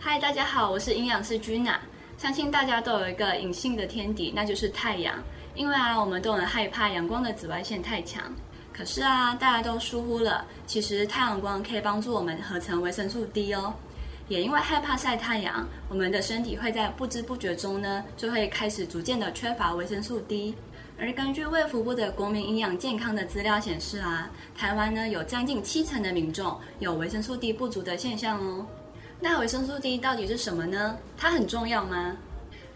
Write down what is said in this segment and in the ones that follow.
嗨，大家好，我是营养师君娜。相信大家都有一个隐性的天敌，那就是太阳。因为啊，我们都很害怕阳光的紫外线太强。可是啊，大家都疏忽了，其实太阳光可以帮助我们合成维生素 D 哦。也因为害怕晒太阳，我们的身体会在不知不觉中呢，就会开始逐渐的缺乏维生素 D。而根据卫福部的国民营养健康的资料显示啊，台湾呢有将近七成的民众有维生素 D 不足的现象哦。那维生素 D 到底是什么呢？它很重要吗？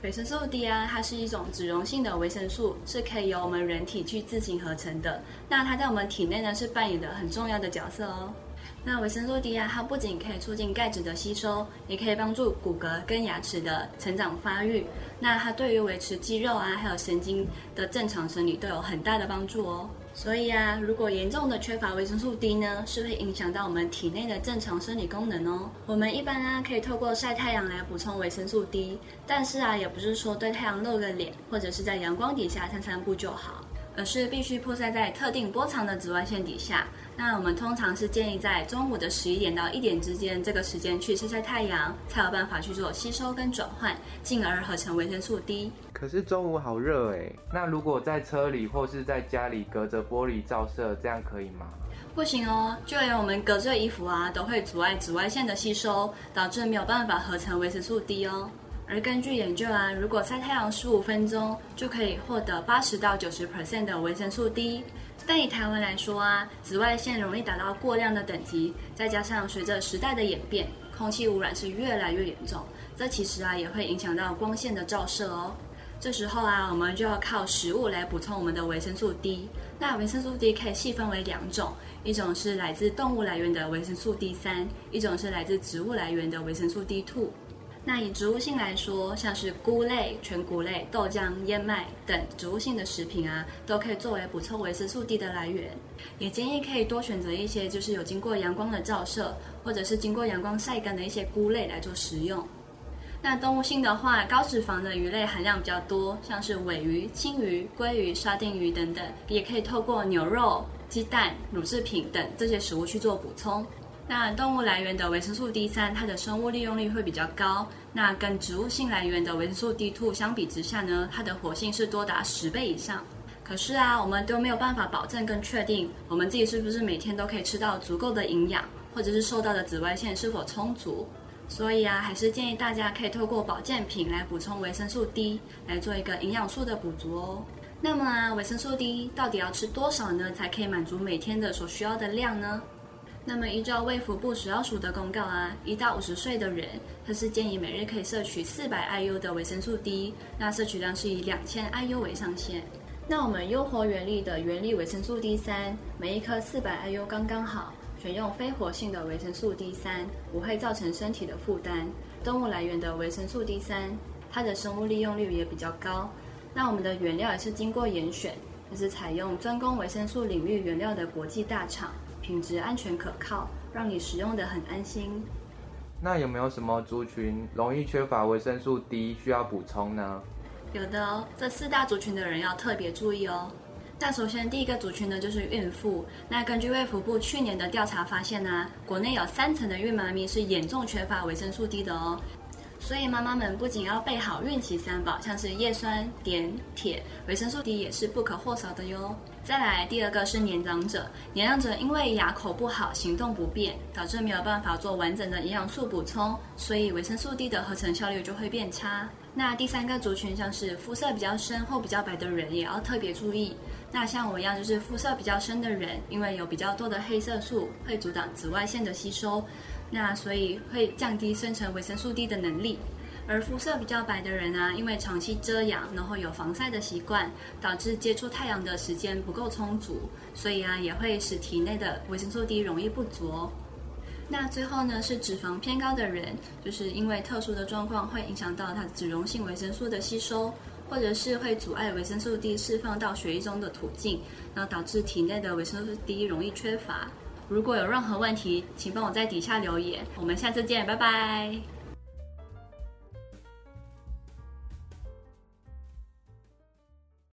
维生素 D 啊，它是一种脂溶性的维生素，是可以由我们人体去自行合成的。那它在我们体内呢，是扮演的很重要的角色哦。那维生素 D 啊，它不仅可以促进钙质的吸收，也可以帮助骨骼跟牙齿的成长发育。那它对于维持肌肉啊，还有神经的正常生理都有很大的帮助哦。所以啊，如果严重的缺乏维生素 D 呢，是会影响到我们体内的正常生理功能哦。我们一般啊，可以透过晒太阳来补充维生素 D，但是啊，也不是说对太阳露个脸，或者是在阳光底下散散步就好。而是必须曝晒在特定波长的紫外线底下。那我们通常是建议在中午的十一点到一点之间这个时间去晒晒太阳，才有办法去做吸收跟转换，进而合成维生素 D。可是中午好热哎，那如果在车里或是在家里隔着玻璃照射，这样可以吗？不行哦，就连我们隔着衣服啊，都会阻碍紫外线的吸收，导致没有办法合成维生素 D 哦。而根据研究啊，如果晒太阳十五分钟，就可以获得八十到九十 percent 的维生素 D。但以台湾来说啊，紫外线容易达到过量的等级，再加上随着时代的演变，空气污染是越来越严重，这其实啊也会影响到光线的照射哦。这时候啊，我们就要靠食物来补充我们的维生素 D。那维生素 D 可以细分为两种，一种是来自动物来源的维生素 D 三，一种是来自植物来源的维生素 D two。那以植物性来说，像是菇类、全谷类、豆浆、燕麦等植物性的食品啊，都可以作为补充维生素 D 的来源。也建议可以多选择一些就是有经过阳光的照射，或者是经过阳光晒干的一些菇类来做食用。那动物性的话，高脂肪的鱼类含量比较多，像是尾鱼、青鱼、鲑鱼、沙丁鱼等等，也可以透过牛肉、鸡蛋、乳制品等这些食物去做补充。那动物来源的维生素 D 三，它的生物利用率会比较高。那跟植物性来源的维生素 D two 相比之下呢，它的活性是多达十倍以上。可是啊，我们都没有办法保证跟确定，我们自己是不是每天都可以吃到足够的营养，或者是受到的紫外线是否充足。所以啊，还是建议大家可以透过保健品来补充维生素 D，来做一个营养素的补足哦。那么啊，维生素 D 到底要吃多少呢，才可以满足每天的所需要的量呢？那么依照卫福部食药署的公告啊，一到五十岁的人，他是建议每日可以摄取四百 IU 的维生素 D，那摄取量是以两千 IU 为上限。那我们优活原力的原力维生素 D 三，每一颗四百 IU 刚刚好。选用非活性的维生素 D 三，不会造成身体的负担。动物来源的维生素 D 三，它的生物利用率也比较高。那我们的原料也是经过严选，就是采用专攻维生素领域原料的国际大厂。品质安全可靠，让你使用的很安心。那有没有什么族群容易缺乏维生素 D 需要补充呢？有的哦，这四大族群的人要特别注意哦。那首先第一个族群呢就是孕妇。那根据卫福部去年的调查发现呢，国内有三成的孕妈咪是严重缺乏维生素 D 的哦。所以妈妈们不仅要备好孕期三宝，像是叶酸、碘、铁，维生素 D 也是不可或少的哟。再来第二个是年长者，年长者因为牙口不好、行动不便，导致没有办法做完整的营养素补充，所以维生素 D 的合成效率就会变差。那第三个族群像是肤色比较深或比较白的人，也要特别注意。那像我一样就是肤色比较深的人，因为有比较多的黑色素，会阻挡紫外线的吸收，那所以会降低生成维生素 D 的能力。而肤色比较白的人啊，因为长期遮阳，然后有防晒的习惯，导致接触太阳的时间不够充足，所以啊，也会使体内的维生素 D 容易不足哦。那最后呢，是脂肪偏高的人，就是因为特殊的状况会影响到它脂溶性维生素的吸收。或者是会阻碍维生素 D 释放到血液中的途径，然后导致体内的维生素 D 容易缺乏。如果有任何问题，请帮我在底下留言。我们下次见，拜拜。